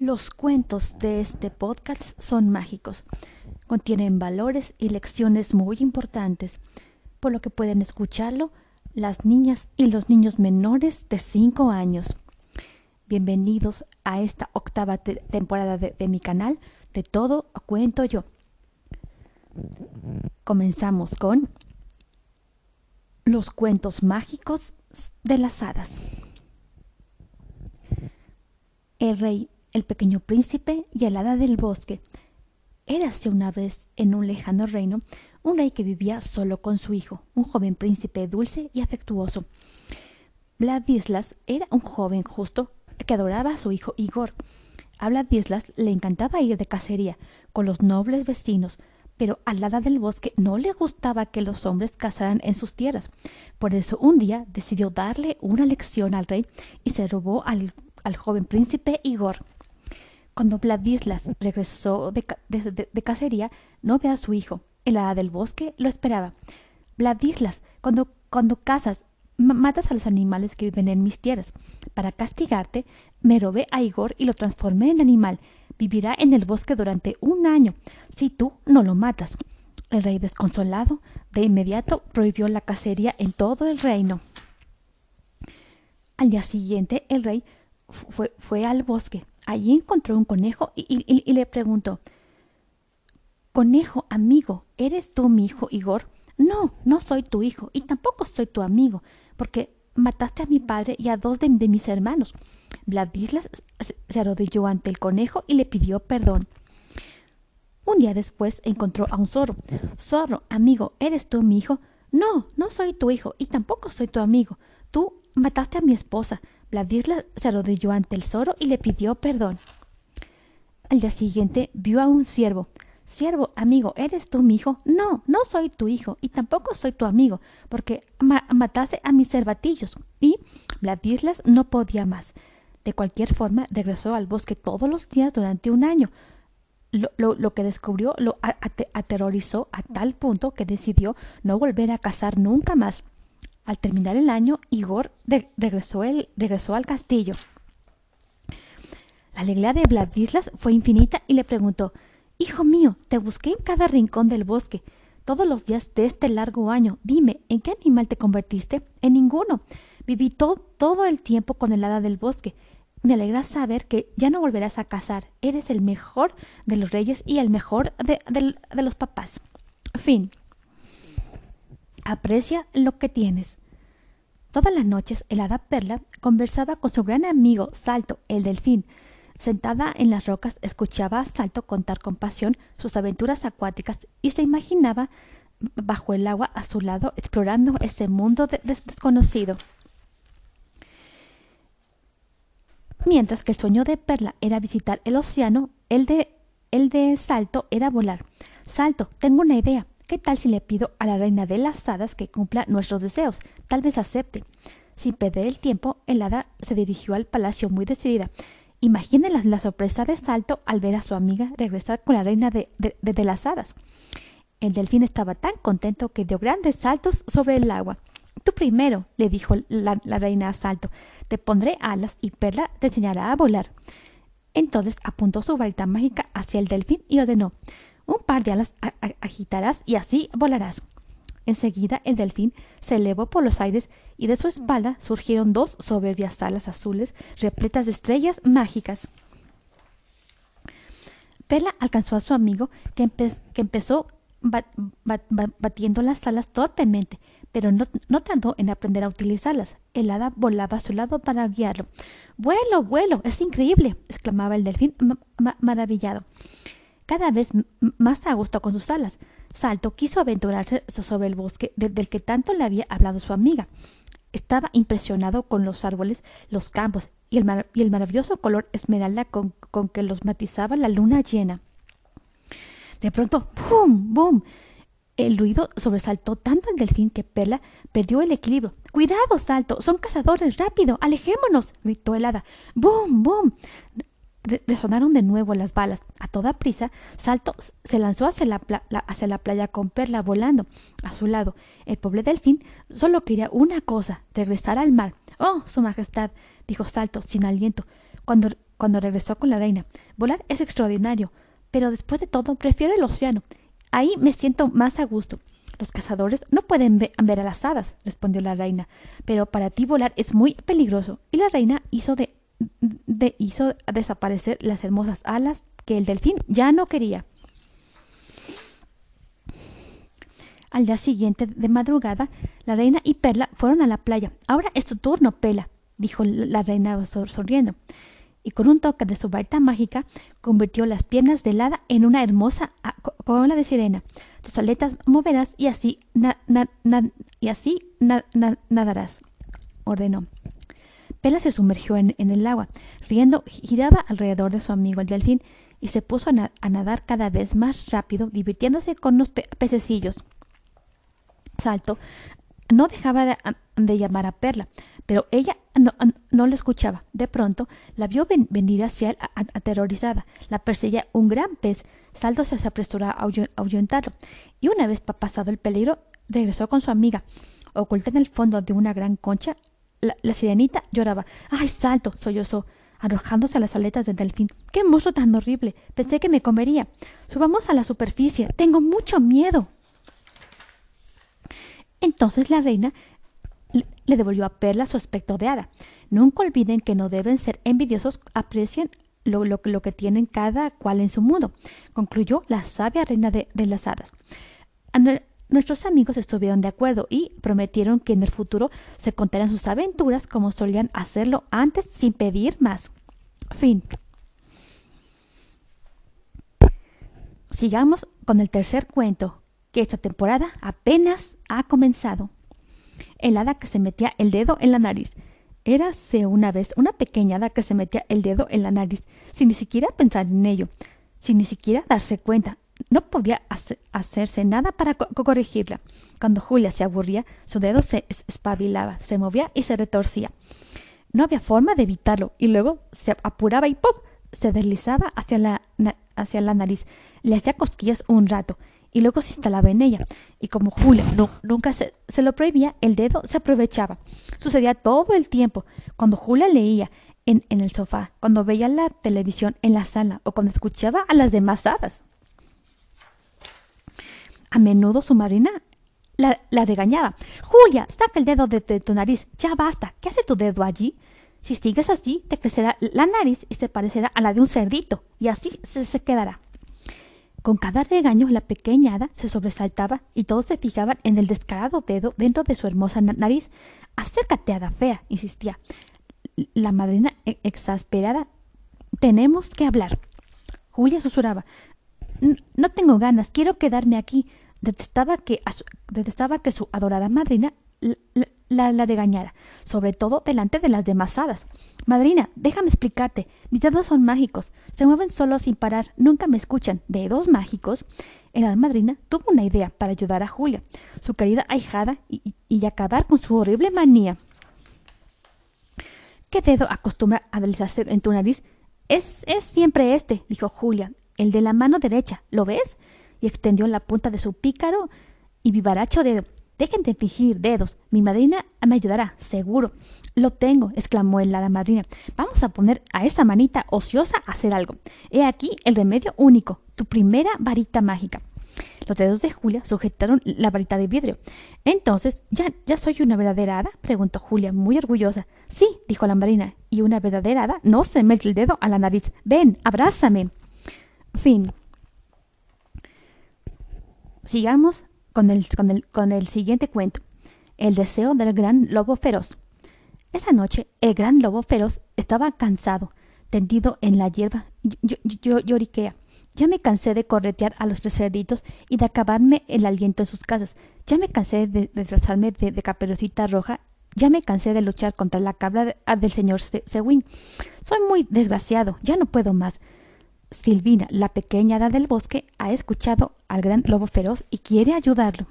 Los cuentos de este podcast son mágicos. Contienen valores y lecciones muy importantes, por lo que pueden escucharlo las niñas y los niños menores de 5 años. Bienvenidos a esta octava temporada de, de mi canal de Todo Cuento Yo. Comenzamos con los cuentos mágicos de las hadas. El rey el pequeño príncipe y el hada del bosque. Érase una vez, en un lejano reino, un rey que vivía solo con su hijo, un joven príncipe dulce y afectuoso. Vladislas era un joven justo que adoraba a su hijo Igor. A Vladislas le encantaba ir de cacería con los nobles vecinos, pero al hada del bosque no le gustaba que los hombres cazaran en sus tierras. Por eso un día decidió darle una lección al rey y se robó al, al joven príncipe Igor. Cuando Vladislas regresó de, cacería, no ve a su hijo. El hada del bosque lo esperaba. Vladislas, cuando, cuando cazas, matas a los animales que viven en mis tierras. Para castigarte, me robé a Igor y lo transformé en animal. Vivirá en el bosque durante un año, si tú no lo matas. El rey desconsolado de inmediato prohibió la cacería en todo el reino. Al día siguiente el rey fue, fue al bosque. Allí encontró un conejo y, le preguntó Conejo, amigo, ¿eres tú mi hijo Igor? No, no soy tu hijo y tampoco soy tu amigo, porque mataste a mi padre y a dos de, mis hermanos. Vladislas se arrodilló ante el conejo y le pidió perdón. Un día después encontró a un zorro. Zorro, amigo, ¿eres tú mi hijo? No, no soy tu hijo y tampoco soy tu amigo. Tú mataste a mi esposa. Vladislas se arrodilló ante el zorro y le pidió perdón. Al día siguiente vio a un ciervo. Siervo, amigo, ¿eres tú mi hijo? No, no soy tu hijo y tampoco soy tu amigo, porque mataste a mis cervatillos. Y Vladislas no podía más. De cualquier forma, regresó al bosque todos los días durante un año. Lo, que descubrió lo aterrorizó a tal punto que decidió no volver a cazar nunca más. Al terminar el año, Igor regresó, regresó al castillo. La alegría de Vladislas fue infinita y le preguntó Hijo mío, te busqué en cada rincón del bosque, todos los días de este largo año. Dime, ¿en qué animal te convertiste? En ninguno. Viví todo el tiempo con el hada del bosque. Me alegra saber que ya no volverás a cazar. Eres el mejor de los reyes y el mejor de, de los papás. Fin. Aprecia lo que tienes. Todas las noches el hada Perla conversaba con su gran amigo Salto, el delfín. Sentada en las rocas escuchaba a Salto contar con pasión sus aventuras acuáticas y se imaginaba bajo el agua a su lado explorando ese mundo desconocido. Mientras que el sueño de Perla era visitar el océano, el de, el de Salto era volar. Salto, tengo una idea. ¿Qué tal si le pido a la reina de las hadas que cumpla nuestros deseos? Tal vez acepte. Sin perder el tiempo, el hada se dirigió al palacio muy decidida. Imaginen la, sorpresa de Salto al ver a su amiga regresar con la reina de, las hadas. El delfín estaba tan contento que dio grandes saltos sobre el agua. Tú primero, le dijo la, la, reina a Salto, te pondré alas y Perla te enseñará a volar. Entonces apuntó su varita mágica hacia el delfín y ordenó un par de alas agitarás y así volarás. Enseguida el delfín se elevó por los aires y de su espalda surgieron dos soberbias alas azules repletas de estrellas mágicas. Pela alcanzó a su amigo que, empezó batiendo las alas torpemente, pero no, tardó en aprender a utilizarlas. El hada volaba a su lado para guiarlo. Vuelo, vuelo, es increíble, exclamaba el delfín maravillado cada vez más a gusto con sus alas. Salto quiso aventurarse sobre el bosque del que tanto le había hablado su amiga. Estaba impresionado con los árboles, los campos y el, maravilloso color esmeralda con, que los matizaba la luna llena. De pronto, ¡pum! ¡bum! El ruido sobresaltó tanto al delfín que Perla perdió el equilibrio. ¡Cuidado, Salto! ¡Son cazadores! ¡Rápido! ¡Alejémonos! gritó el hada. ¡Bum! ¡bum! Resonaron de nuevo las balas. A toda prisa, Salto se lanzó hacia la, hacia la playa con Perla volando a su lado. El pobre delfín solo quería una cosa, regresar al mar. Oh, Su Majestad, dijo Salto sin aliento. Cuando cuando regresó con la reina. Volar es extraordinario, pero después de todo prefiero el océano. Ahí me siento más a gusto. Los cazadores no pueden ver a las hadas, respondió la reina, pero para ti volar es muy peligroso. Y la reina hizo, de, hizo desaparecer las hermosas alas que el delfín ya no quería. Al día siguiente, de madrugada, la reina y Perla fueron a la playa. Ahora es tu turno, Pela, dijo la reina sonriendo. Y con un toque de su varita mágica, convirtió las piernas de hada en una hermosa cola de sirena. Tus aletas moverás y así nadarás, ordenó. Pela se sumergió en, el agua, riendo, giraba alrededor de su amigo el delfín y se puso a, nadar cada vez más rápido, divirtiéndose con los pececillos. Salto no dejaba de, llamar a Perla, pero ella no, le escuchaba. De pronto la vio venir hacia él aterrorizada. La perseguía un gran pez. Salto se apresuró a ahuyentarlo, y una vez pasado el peligro, regresó con su amiga. Oculta en el fondo de una gran concha, la, sirenita lloraba. ¡Ay, Salto! sollozó arrojándose a las aletas del delfín. ¡Qué monstruo tan horrible! Pensé que me comería. Subamos a la superficie. Tengo mucho miedo. Entonces la reina le devolvió a Perla su aspecto de hada. Nunca olviden que no deben ser envidiosos, aprecien lo, lo, que tienen cada cual en su mundo, concluyó la sabia reina de, las hadas. Nuestros amigos estuvieron de acuerdo y prometieron que en el futuro se contarían sus aventuras como solían hacerlo antes sin pedir más. Fin. Sigamos con el tercer cuento, que esta temporada apenas ha comenzado. El hada que se metía el dedo en la nariz. Érase una vez una pequeña hada que se metía el dedo en la nariz, sin ni siquiera pensar en ello, sin ni siquiera darse cuenta. No podía hacerse nada para corregirla. Cuando Julia se aburría, su dedo se espabilaba, se movía y se retorcía. No había forma de evitarlo, y luego se apuraba y ¡pop! se deslizaba hacia la, hacia la nariz. Le hacía cosquillas un rato, y luego se instalaba en ella. Y como Julia nunca se, se, lo prohibía, el dedo se aprovechaba. Sucedía todo el tiempo. Cuando Julia leía en, en el sofá, cuando veía la televisión en la sala o cuando escuchaba a las demás hadas. A menudo su marina la, regañaba. Julia, saca el dedo de, tu nariz. Ya basta. ¿Qué hace tu dedo allí? Si sigues así, te crecerá la nariz y se parecerá a la de un cerdito. Y así se, se quedará. Con cada regaño la pequeña hada se sobresaltaba y todos se fijaban en el descarado dedo dentro de su hermosa nariz. Acércate, hada fea, insistía. La madrina, e-, exasperada, tenemos que hablar. Julia susurraba. No tengo ganas, quiero quedarme aquí. Detestaba que, detestaba que su adorada madrina la, regañara, sobre todo delante de las demás hadas. Madrina, déjame explicarte. Mis dedos son mágicos. Se mueven solo sin parar. Nunca me escuchan. ¿Dedos mágicos? La madrina tuvo una idea para ayudar a Julia, su querida ahijada, y, y acabar con su horrible manía. ¿Qué dedo acostumbra a deslizarse en tu nariz? Es, es siempre este, dijo Julia, el de la mano derecha. ¿Lo ves? Y extendió la punta de su pícaro y vivaracho dedo. Dejen de fingir dedos. Mi madrina me ayudará, seguro. Lo tengo, exclamó el hada madrina. Vamos a poner a esa manita ociosa a hacer algo. He aquí el remedio único, tu primera varita mágica. Los dedos de Julia sujetaron la varita de vidrio. Entonces, ¿ya, ya soy una verdadera hada? preguntó Julia, muy orgullosa. Sí, dijo la marina, y una verdadera hada no se mete el dedo a la nariz. Ven, abrázame. Fin. Sigamos con el, con el, con el siguiente cuento, El deseo del gran lobo feroz. Esa noche el gran lobo feroz estaba cansado, tendido en la hierba. Yo, lloriquea. Ya me cansé de corretear a los cerditos y de acabarme el aliento en sus casas. Ya me cansé de disfrazarme de, de, caperucita roja. Ya me cansé de luchar contra la cabra ah, del señor Sewin. Soy muy desgraciado. Ya no puedo más. Silvina, la pequeña hada del bosque, ha escuchado al gran lobo feroz y quiere ayudarlo.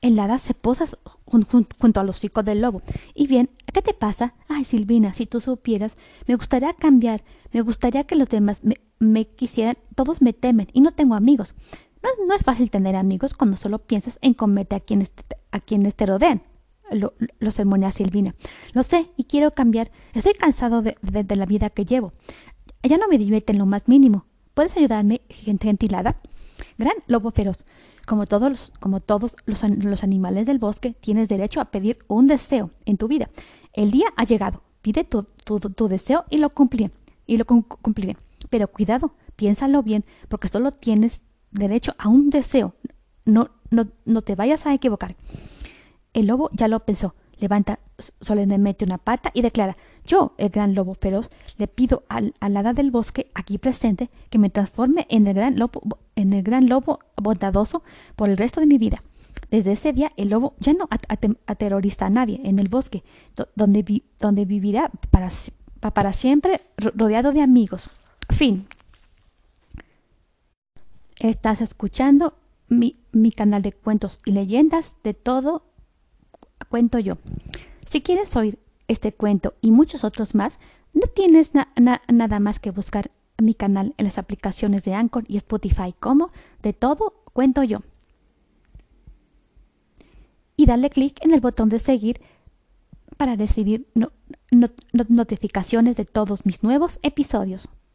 El hada se posa junto a los hocico del lobo. Y bien, ¿qué te pasa? Ay, Silvina, si tú supieras, me gustaría cambiar, me gustaría que los demás me, quisieran, todos me temen y no tengo amigos. No, es fácil tener amigos cuando solo piensas en comerte a quienes, a quienes te rodean. Lo, lo sermonea Silvina. Lo sé y quiero cambiar. Estoy cansado de, la vida que llevo. Ya no me divierte en lo más mínimo. ¿Puedes ayudarme, gentilada? Gran lobo feroz. Como todos, los, como todos los, los animales del bosque, tienes derecho a pedir un deseo en tu vida. El día ha llegado. Pide tu, tu, tu deseo y lo cumpliré. Y lo cumpliré. Pero cuidado, piénsalo bien, porque solo tienes derecho a un deseo. No, no, no te vayas a equivocar. El lobo ya lo pensó. Levanta solemnemente una pata y declara Yo, el gran lobo feroz, le pido al, al hada del bosque aquí presente que me transforme en el gran lobo, en el gran lobo bondadoso por el resto de mi vida. Desde ese día el lobo ya no aterroriza a nadie en el bosque, donde, donde vivirá para, para siempre rodeado de amigos. Fin. Estás escuchando mi, mi canal de cuentos y leyendas de todo cuento yo. Si quieres oír este cuento y muchos otros más, no tienes nada más que buscar mi canal en las aplicaciones de Anchor y Spotify como de todo cuento yo. Y dale clic en el botón de seguir para recibir notificaciones de todos mis nuevos episodios.